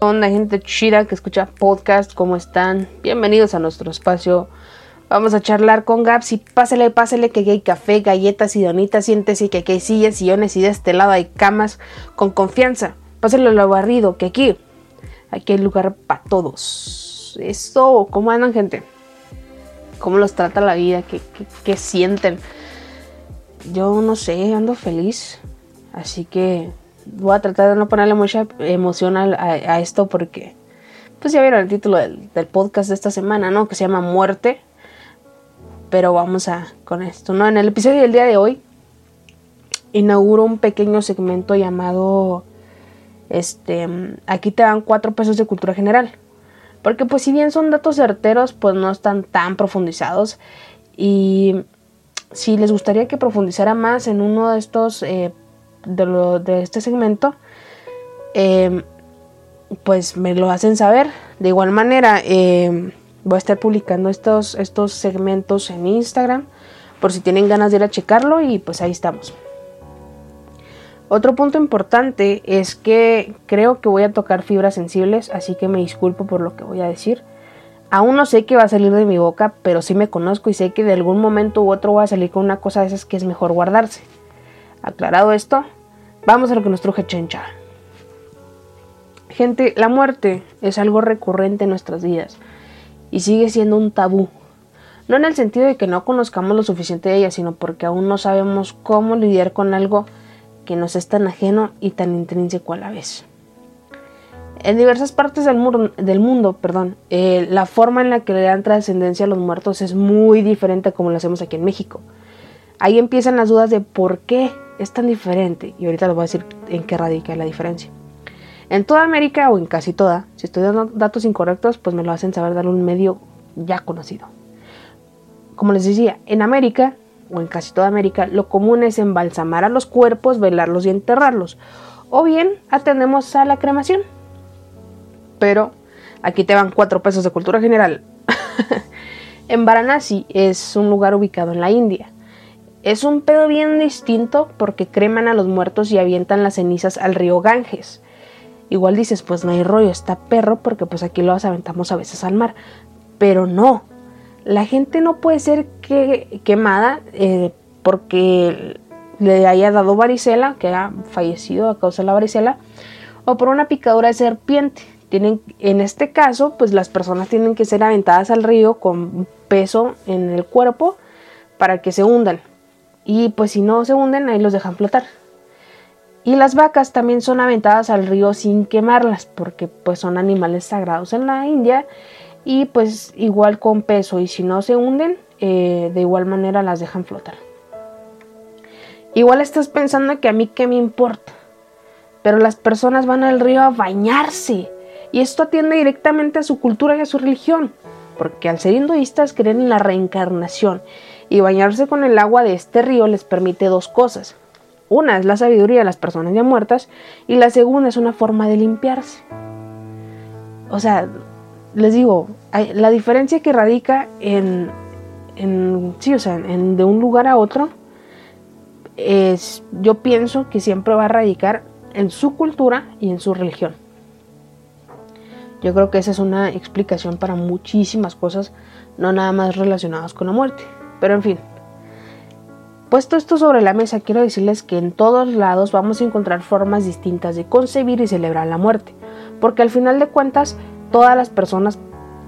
onda, gente chida que escucha podcast? ¿Cómo están? Bienvenidos a nuestro espacio. Vamos a charlar con Gaps y pásale, pásale que aquí hay café, galletas y donitas. Siéntese que aquí hay sillas, sillones y de este lado hay camas con confianza. Pásale lo barrido, que aquí, aquí hay lugar para todos. Eso, ¿cómo andan, gente? ¿Cómo los trata la vida? ¿Qué, qué sienten? Yo no sé, ando feliz. Así que voy a tratar de no ponerle mucha emoción a, esto porque, pues ya vieron el título del, podcast de esta semana, ¿no? Que se llama Muerte. Pero vamos a con esto, ¿no? En el episodio del día de hoy inauguro un pequeño segmento llamado, este, aquí te dan cuatro pesos de cultura general. Porque pues si bien son datos certeros, pues no están tan profundizados. Y si les gustaría que profundizara más en uno de estos eh, de, lo, de este segmento, em, pues me lo hacen saber. De igual manera, em, voy a estar publicando estos, estos segmentos en Instagram por si tienen ganas de ir a checarlo y pues ahí estamos. Otro punto importante es que creo que voy a tocar fibras sensibles, así que me disculpo por lo que voy a decir. Aún no sé qué va a salir de mi boca, pero sí me conozco y sé que de algún momento u otro voy a salir con una cosa de esas que es mejor guardarse. Aclarado esto, vamos a lo que nos truje Chencha. Gente, la muerte es algo recurrente en nuestras vidas y sigue siendo un tabú. No en el sentido de que no conozcamos lo suficiente de ella, sino porque aún no sabemos cómo lidiar con algo que nos es tan ajeno y tan intrínseco a la vez. En diversas partes del, mundo, perdón, eh, la forma en la que le dan trascendencia a los muertos es muy diferente a como lo hacemos aquí en México. Ahí empiezan las dudas de por qué es tan diferente. Y ahorita les voy a decir en qué radica la diferencia. En toda América o en casi toda, si estoy dando datos incorrectos, pues me lo hacen saber dar un medio ya conocido. Como les decía, en América o en casi toda América, lo común es embalsamar a los cuerpos, velarlos y enterrarlos. O bien atendemos a la cremación. Pero aquí te van cuatro pesos de cultura general. en Varanasi es un lugar ubicado en la India. Es un pedo bien distinto porque creman a los muertos y avientan las cenizas al río Ganges. Igual dices, pues no hay rollo, está perro porque pues aquí los aventamos a veces al mar. Pero no, la gente no puede ser quemada eh, porque le haya dado varicela, que ha fallecido a causa de la varicela, o por una picadura de serpiente. Tienen, en este caso, pues las personas tienen que ser aventadas al río con peso en el cuerpo para que se hundan y pues si no se hunden ahí los dejan flotar. Y las vacas también son aventadas al río sin quemarlas porque pues son animales sagrados en la India y pues igual con peso y si no se hunden eh, de igual manera las dejan flotar. Igual estás pensando que a mí qué me importa, pero las personas van al río a bañarse y esto atiende directamente a su cultura y a su religión, porque al ser hinduistas creen en la reencarnación y bañarse con el agua de este río les permite dos cosas. Una es la sabiduría de las personas ya muertas y la segunda es una forma de limpiarse. O sea, les digo, la diferencia que radica en, en sí, o sea, en, de un lugar a otro es, yo pienso que siempre va a radicar en su cultura y en su religión. Yo creo que esa es una explicación para muchísimas cosas, no nada más relacionadas con la muerte. Pero en fin, puesto esto sobre la mesa, quiero decirles que en todos lados vamos a encontrar formas distintas de concebir y celebrar la muerte, porque al final de cuentas todas las personas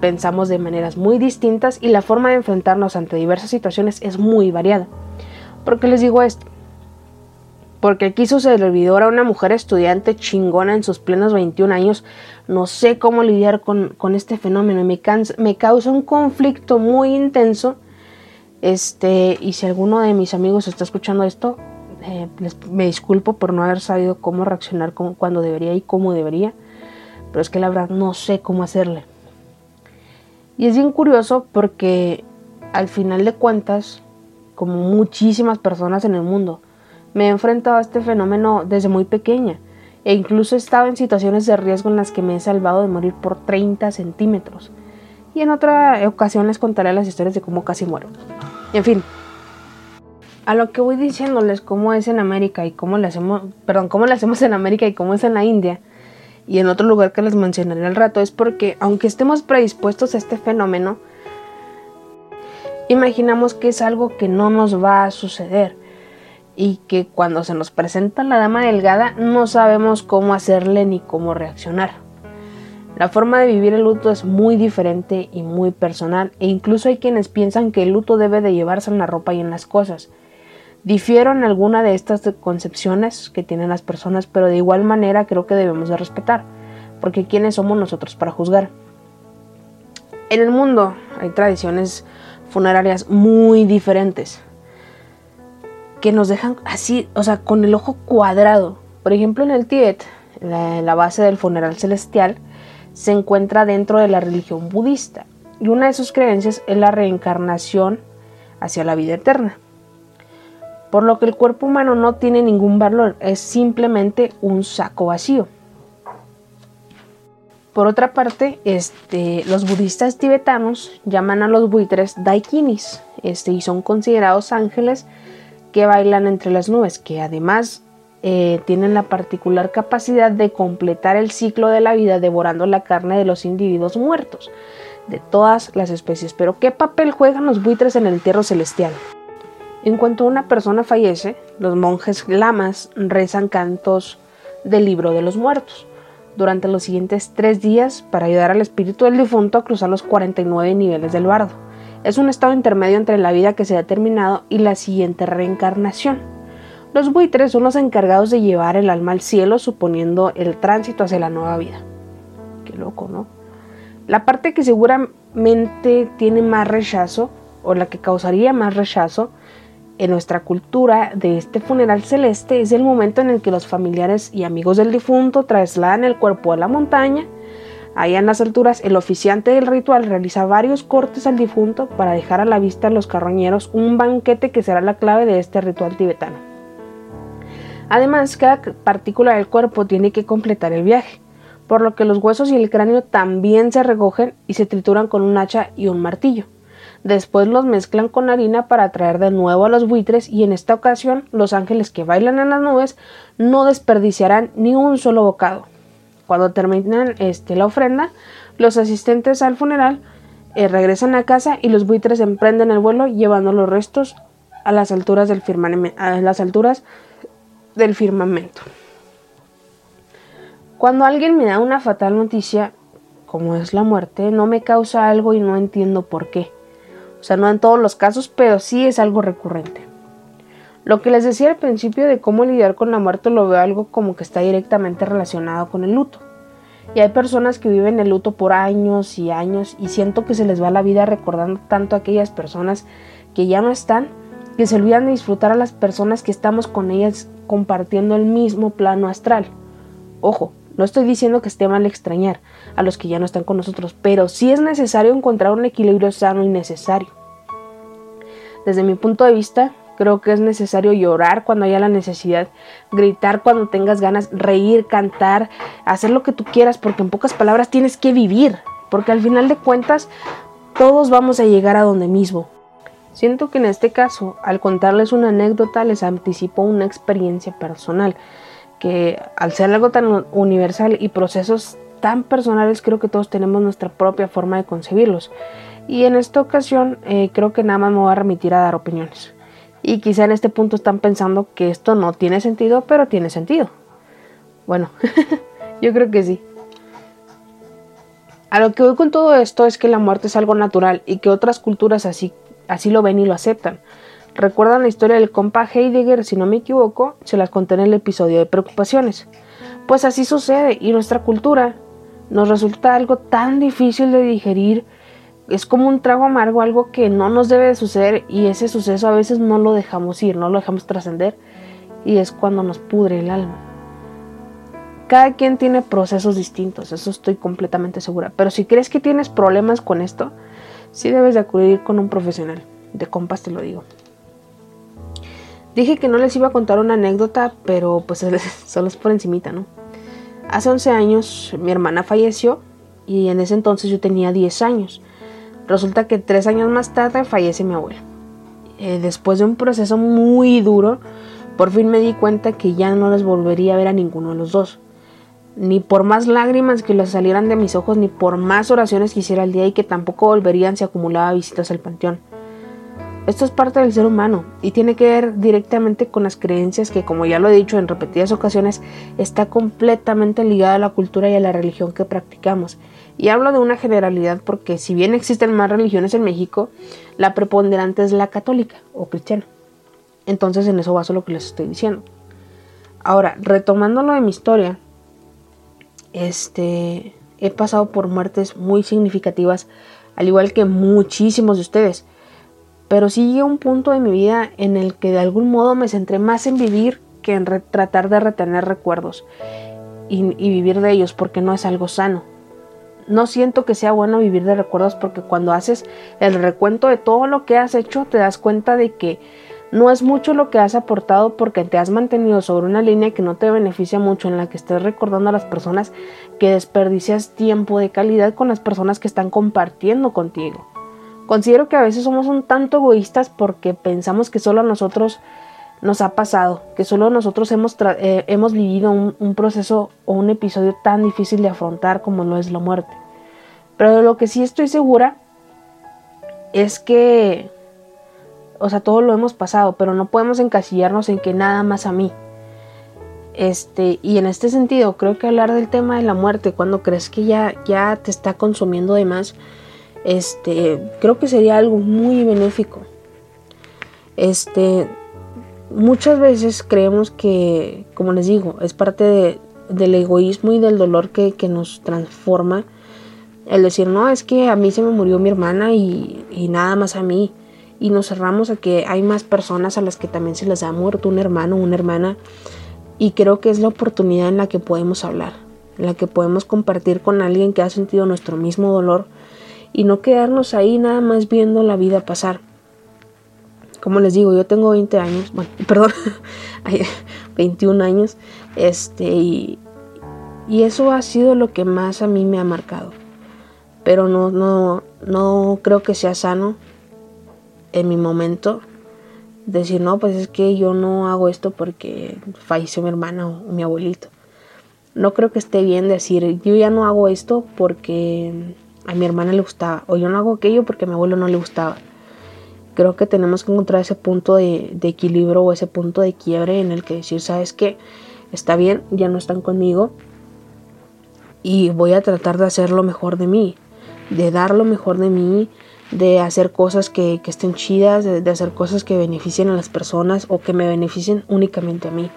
pensamos de maneras muy distintas y la forma de enfrentarnos ante diversas situaciones es muy variada. ¿Por qué les digo esto? Porque aquí su servidora, una mujer estudiante chingona en sus plenos 21 años, no sé cómo lidiar con, este fenómeno y me, me causa un conflicto muy intenso este, y si alguno de mis amigos está escuchando esto, eh, me disculpo por no haber sabido cómo reaccionar cuando debería y cómo debería, pero es que la verdad no sé cómo hacerle. Y es bien curioso porque al final de cuentas, como muchísimas personas en el mundo, me he enfrentado a este fenómeno desde muy pequeña e incluso he estado en situaciones de riesgo en las que me he salvado de morir por 30 centímetros. Y en otra ocasión les contaré las historias de cómo casi muero. En fin, a lo que voy diciéndoles cómo es en América y cómo le hacemos, perdón, cómo le hacemos en América y cómo es en la India, y en otro lugar que les mencionaré al rato, es porque aunque estemos predispuestos a este fenómeno, imaginamos que es algo que no nos va a suceder y que cuando se nos presenta la dama delgada no sabemos cómo hacerle ni cómo reaccionar. La forma de vivir el luto es muy diferente y muy personal e incluso hay quienes piensan que el luto debe de llevarse en la ropa y en las cosas. Difiero en alguna de estas concepciones que tienen las personas, pero de igual manera creo que debemos de respetar, porque ¿quiénes somos nosotros para juzgar? En el mundo hay tradiciones funerarias muy diferentes que nos dejan así, o sea, con el ojo cuadrado. Por ejemplo, en el Tíbet, la, la base del funeral celestial se encuentra dentro de la religión budista y una de sus creencias es la reencarnación hacia la vida eterna por lo que el cuerpo humano no tiene ningún valor, es simplemente un saco vacío. Por otra parte, este, los budistas tibetanos llaman a los buitres daikinis este, y son considerados ángeles que bailan entre las nubes, que además eh, tienen la particular capacidad de completar el ciclo de la vida devorando la carne de los individuos muertos, de todas las especies. Pero ¿qué papel juegan los buitres en el entierro celestial? En cuanto una persona fallece, los monjes lamas rezan cantos del libro de los muertos durante los siguientes tres días para ayudar al espíritu del difunto a cruzar los 49 niveles del bardo. Es un estado intermedio entre la vida que se ha terminado y la siguiente reencarnación. Los buitres son los encargados de llevar el alma al cielo, suponiendo el tránsito hacia la nueva vida. Qué loco, ¿no? La parte que seguramente tiene más rechazo, o la que causaría más rechazo, en nuestra cultura de este funeral celeste es el momento en el que los familiares y amigos del difunto trasladan el cuerpo a la montaña. Allá en las alturas, el oficiante del ritual realiza varios cortes al difunto para dejar a la vista a los carroñeros un banquete que será la clave de este ritual tibetano. Además, cada partícula del cuerpo tiene que completar el viaje, por lo que los huesos y el cráneo también se recogen y se trituran con un hacha y un martillo. Después los mezclan con harina para atraer de nuevo a los buitres y en esta ocasión los ángeles que bailan en las nubes no desperdiciarán ni un solo bocado. Cuando terminan este, la ofrenda, los asistentes al funeral eh, regresan a casa y los buitres emprenden el vuelo llevando los restos a las alturas del, a las alturas del firmamento. Cuando alguien me da una fatal noticia, como es la muerte, no me causa algo y no entiendo por qué. O sea, no en todos los casos, pero sí es algo recurrente. Lo que les decía al principio de cómo lidiar con la muerte lo veo algo como que está directamente relacionado con el luto. Y hay personas que viven el luto por años y años y siento que se les va la vida recordando tanto a aquellas personas que ya no están, que se olvidan de disfrutar a las personas que estamos con ellas compartiendo el mismo plano astral. Ojo, no estoy diciendo que esté mal extrañar a los que ya no están con nosotros, pero sí es necesario encontrar un equilibrio sano y necesario. Desde mi punto de vista, creo que es necesario llorar cuando haya la necesidad, gritar cuando tengas ganas, reír, cantar, hacer lo que tú quieras, porque en pocas palabras tienes que vivir, porque al final de cuentas todos vamos a llegar a donde mismo. Siento que en este caso, al contarles una anécdota, les anticipo una experiencia personal que al ser algo tan universal y procesos tan personales, creo que todos tenemos nuestra propia forma de concebirlos. Y en esta ocasión eh, creo que nada más me voy a remitir a dar opiniones. Y quizá en este punto están pensando que esto no tiene sentido, pero tiene sentido. Bueno, yo creo que sí. A lo que voy con todo esto es que la muerte es algo natural y que otras culturas así, así lo ven y lo aceptan. ¿Recuerdan la historia del compa Heidegger? Si no me equivoco, se las conté en el episodio de preocupaciones. Pues así sucede y nuestra cultura nos resulta algo tan difícil de digerir. Es como un trago amargo, algo que no nos debe de suceder y ese suceso a veces no lo dejamos ir, no lo dejamos trascender y es cuando nos pudre el alma. Cada quien tiene procesos distintos, eso estoy completamente segura. Pero si crees que tienes problemas con esto, sí debes de acudir con un profesional. De compas te lo digo. Dije que no les iba a contar una anécdota, pero pues solo es por encimita, ¿no? Hace 11 años mi hermana falleció y en ese entonces yo tenía 10 años. Resulta que tres años más tarde fallece mi abuelo. Eh, después de un proceso muy duro, por fin me di cuenta que ya no les volvería a ver a ninguno de los dos. Ni por más lágrimas que les salieran de mis ojos, ni por más oraciones que hiciera al día y que tampoco volverían si acumulaba visitas al panteón. Esto es parte del ser humano y tiene que ver directamente con las creencias que, como ya lo he dicho en repetidas ocasiones, está completamente ligada a la cultura y a la religión que practicamos. Y hablo de una generalidad porque si bien existen más religiones en México, la preponderante es la católica o cristiana. Entonces en eso baso lo que les estoy diciendo. Ahora, retomando lo de mi historia, este, he pasado por muertes muy significativas, al igual que muchísimos de ustedes. Pero sí a un punto de mi vida en el que de algún modo me centré más en vivir que en tratar de retener recuerdos y vivir de ellos, porque no es algo sano. No siento que sea bueno vivir de recuerdos porque cuando haces el recuento de todo lo que has hecho te das cuenta de que no es mucho lo que has aportado porque te has mantenido sobre una línea que no te beneficia mucho, en la que estés recordando a las personas que desperdicias tiempo de calidad con las personas que están compartiendo contigo. Considero que a veces somos un tanto egoístas porque pensamos que solo a nosotros nos ha pasado, que solo nosotros hemos, eh, vivido un, un proceso o un episodio tan difícil de afrontar como lo es la muerte. Pero de lo que sí estoy segura es que o sea, todo lo hemos pasado, pero no podemos encasillarnos en que nada más a mí. Este, y en este sentido, creo que hablar del tema de la muerte cuando crees que ya, ya te está consumiendo de más, este, creo que sería algo muy benéfico. Este, muchas veces creemos que, como les digo, es parte del egoísmo y del dolor que, nos transforma. El decir, no, es que a mí se me murió mi hermana y, y nada más a mí y nos cerramos a que hay más personas a las que también se les ha muerto un hermano una hermana y creo que es la oportunidad en la que podemos hablar, en la que podemos compartir con alguien que ha sentido nuestro mismo dolor y no quedarnos ahí nada más viendo la vida pasar. Como les digo, yo tengo 20 años, bueno, perdón, 21 años, este, y, y eso ha sido lo que más a mí me ha marcado. Pero no, no, no creo que sea sano en mi momento decir, no, pues es que yo no hago esto porque falleció mi hermana o, mi abuelito. No creo que esté bien decir, yo ya no hago esto porque a mi hermana le gustaba, o yo no hago aquello porque a mi abuelo no le gustaba. Creo que tenemos que encontrar ese punto de, de equilibrio o ese punto de quiebre en el que decir, sabes que está bien, ya no están conmigo y voy a tratar de hacer lo mejor de mí, de dar lo mejor de mí, de hacer cosas que, estén chidas, de, hacer cosas que beneficien a las personas o que me beneficien únicamente a mí.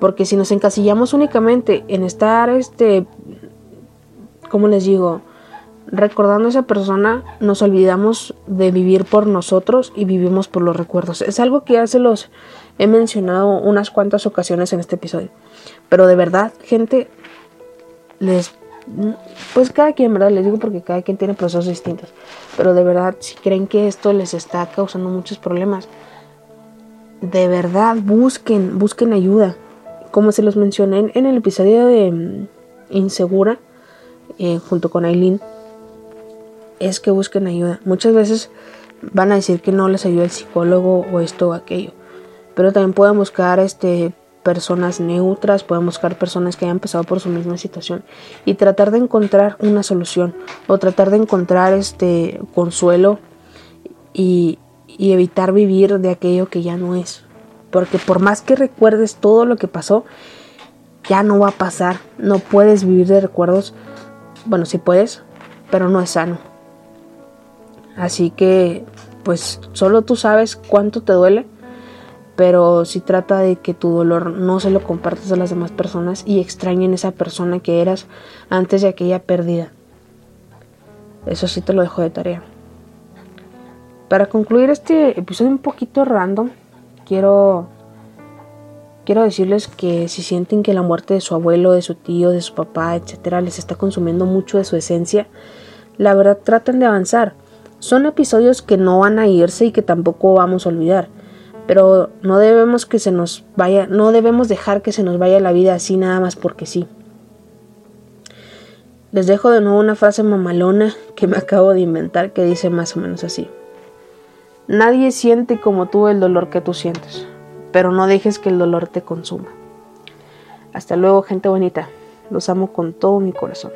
Porque si nos encasillamos únicamente en estar, este, como les digo, recordando a esa persona, nos olvidamos de vivir por nosotros y vivimos por los recuerdos. Es algo que ya se los he mencionado unas cuantas ocasiones en este episodio. Pero de verdad, gente, les pues cada quien, ¿verdad? Les digo porque cada quien tiene procesos distintos. Pero de verdad, si creen que esto les está causando muchos problemas, de verdad busquen, busquen ayuda. Como se los mencioné en el episodio de mm, Insegura, eh, junto con Aileen, es que busquen ayuda. Muchas veces van a decir que no les ayuda el psicólogo o esto o aquello. Pero también pueden buscar este personas neutras, pueden buscar personas que hayan pasado por su misma situación y tratar de encontrar una solución o tratar de encontrar este consuelo y, y evitar vivir de aquello que ya no es. Porque por más que recuerdes todo lo que pasó, ya no va a pasar. No puedes vivir de recuerdos. Bueno, sí puedes, pero no es sano. Así que, pues solo tú sabes cuánto te duele pero si trata de que tu dolor no se lo compartas a las demás personas y extrañen esa persona que eras antes de aquella pérdida. Eso sí te lo dejo de tarea. Para concluir este episodio un poquito random, quiero quiero decirles que si sienten que la muerte de su abuelo, de su tío, de su papá, etcétera, les está consumiendo mucho de su esencia, la verdad traten de avanzar. Son episodios que no van a irse y que tampoco vamos a olvidar pero no debemos que se nos vaya, no debemos dejar que se nos vaya la vida así nada más porque sí. Les dejo de nuevo una frase mamalona que me acabo de inventar que dice más o menos así. Nadie siente como tú el dolor que tú sientes, pero no dejes que el dolor te consuma. Hasta luego, gente bonita. Los amo con todo mi corazón.